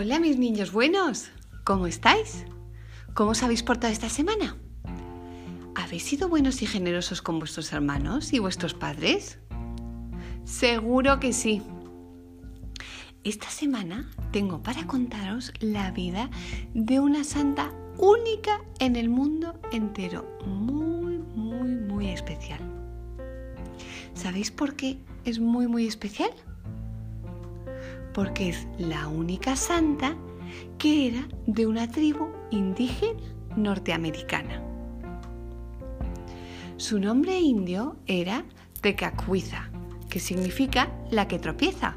Hola mis niños buenos, ¿cómo estáis? ¿Cómo os habéis portado esta semana? ¿Habéis sido buenos y generosos con vuestros hermanos y vuestros padres? Seguro que sí. Esta semana tengo para contaros la vida de una santa única en el mundo entero, muy, muy, muy especial. ¿Sabéis por qué es muy, muy especial? Porque es la única santa que era de una tribu indígena norteamericana. Su nombre indio era Tecacuiza, que significa la que tropieza,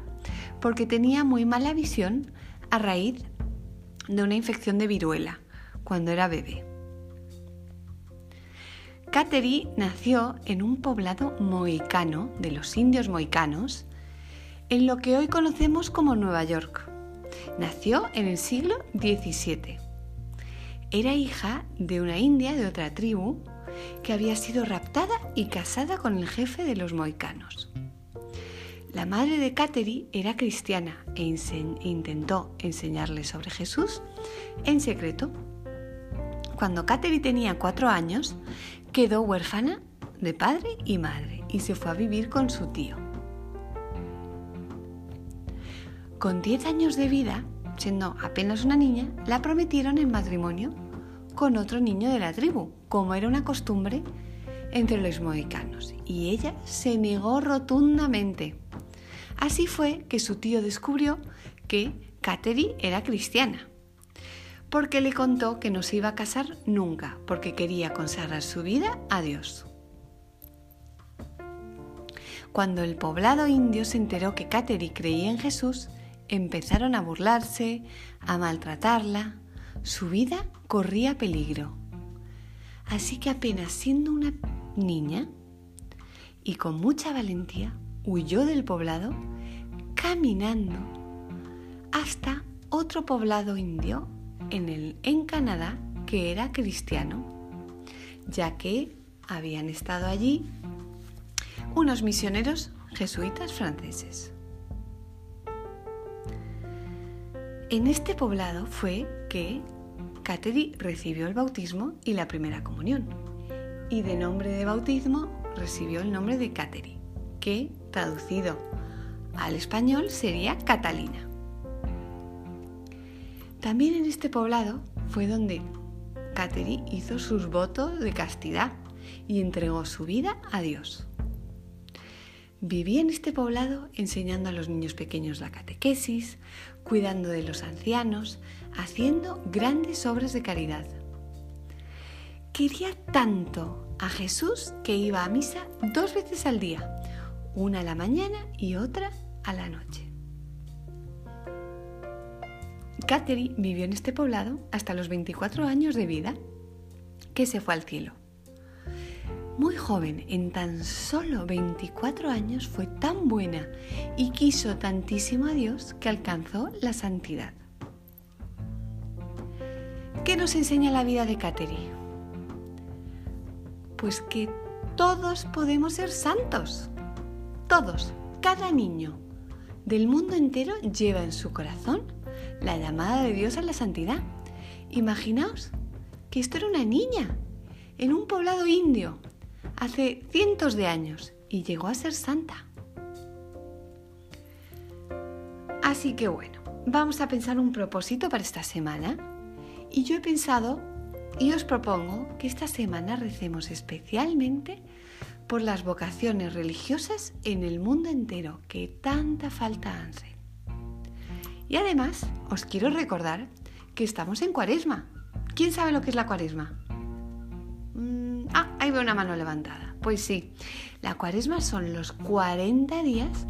porque tenía muy mala visión a raíz de una infección de viruela cuando era bebé. Kateri nació en un poblado mohicano de los indios mohicanos en lo que hoy conocemos como Nueva York. Nació en el siglo XVII. Era hija de una india de otra tribu que había sido raptada y casada con el jefe de los moicanos. La madre de Kateri era cristiana e, intentó enseñarle sobre Jesús en secreto. Cuando Kateri tenía cuatro años, quedó huérfana de padre y madre y se fue a vivir con su tío. Con 10 años de vida, siendo apenas una niña, la prometieron en matrimonio con otro niño de la tribu, como era una costumbre entre los mohicanos, y ella se negó rotundamente. Así fue que su tío descubrió que Kateri era cristiana, porque le contó que no se iba a casar nunca, porque quería consagrar su vida a Dios. Cuando el poblado indio se enteró que Kateri creía en Jesús, empezaron a burlarse, a maltratarla. Su vida corría peligro. Así que apenas siendo una niña y con mucha valentía, huyó del poblado caminando hasta otro poblado indio en, el, en Canadá que era cristiano, ya que habían estado allí unos misioneros jesuitas franceses. En este poblado fue que Kateri recibió el bautismo y la primera comunión. Y de nombre de bautismo recibió el nombre de Kateri, que traducido al español sería Catalina. También en este poblado fue donde Kateri hizo sus votos de castidad y entregó su vida a Dios. Vivía en este poblado enseñando a los niños pequeños la catequesis, cuidando de los ancianos, haciendo grandes obras de caridad. Quería tanto a Jesús que iba a misa dos veces al día, una a la mañana y otra a la noche. Catherine vivió en este poblado hasta los 24 años de vida, que se fue al cielo. Muy joven, en tan solo 24 años, fue tan buena y quiso tantísimo a Dios que alcanzó la santidad. ¿Qué nos enseña la vida de Kateri? Pues que todos podemos ser santos. Todos, cada niño del mundo entero lleva en su corazón la llamada de Dios a la santidad. Imaginaos que esto era una niña en un poblado indio hace cientos de años y llegó a ser santa. Así que bueno, vamos a pensar un propósito para esta semana. Y yo he pensado y os propongo que esta semana recemos especialmente por las vocaciones religiosas en el mundo entero que tanta falta hacen. Y además os quiero recordar que estamos en cuaresma. ¿Quién sabe lo que es la cuaresma? Ah, ahí veo una mano levantada. Pues sí, la cuaresma son los 40 días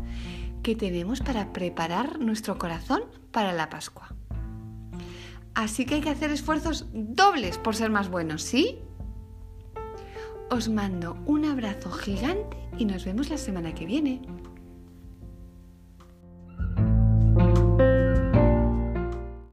que tenemos para preparar nuestro corazón para la Pascua. Así que hay que hacer esfuerzos dobles por ser más buenos, ¿sí? Os mando un abrazo gigante y nos vemos la semana que viene.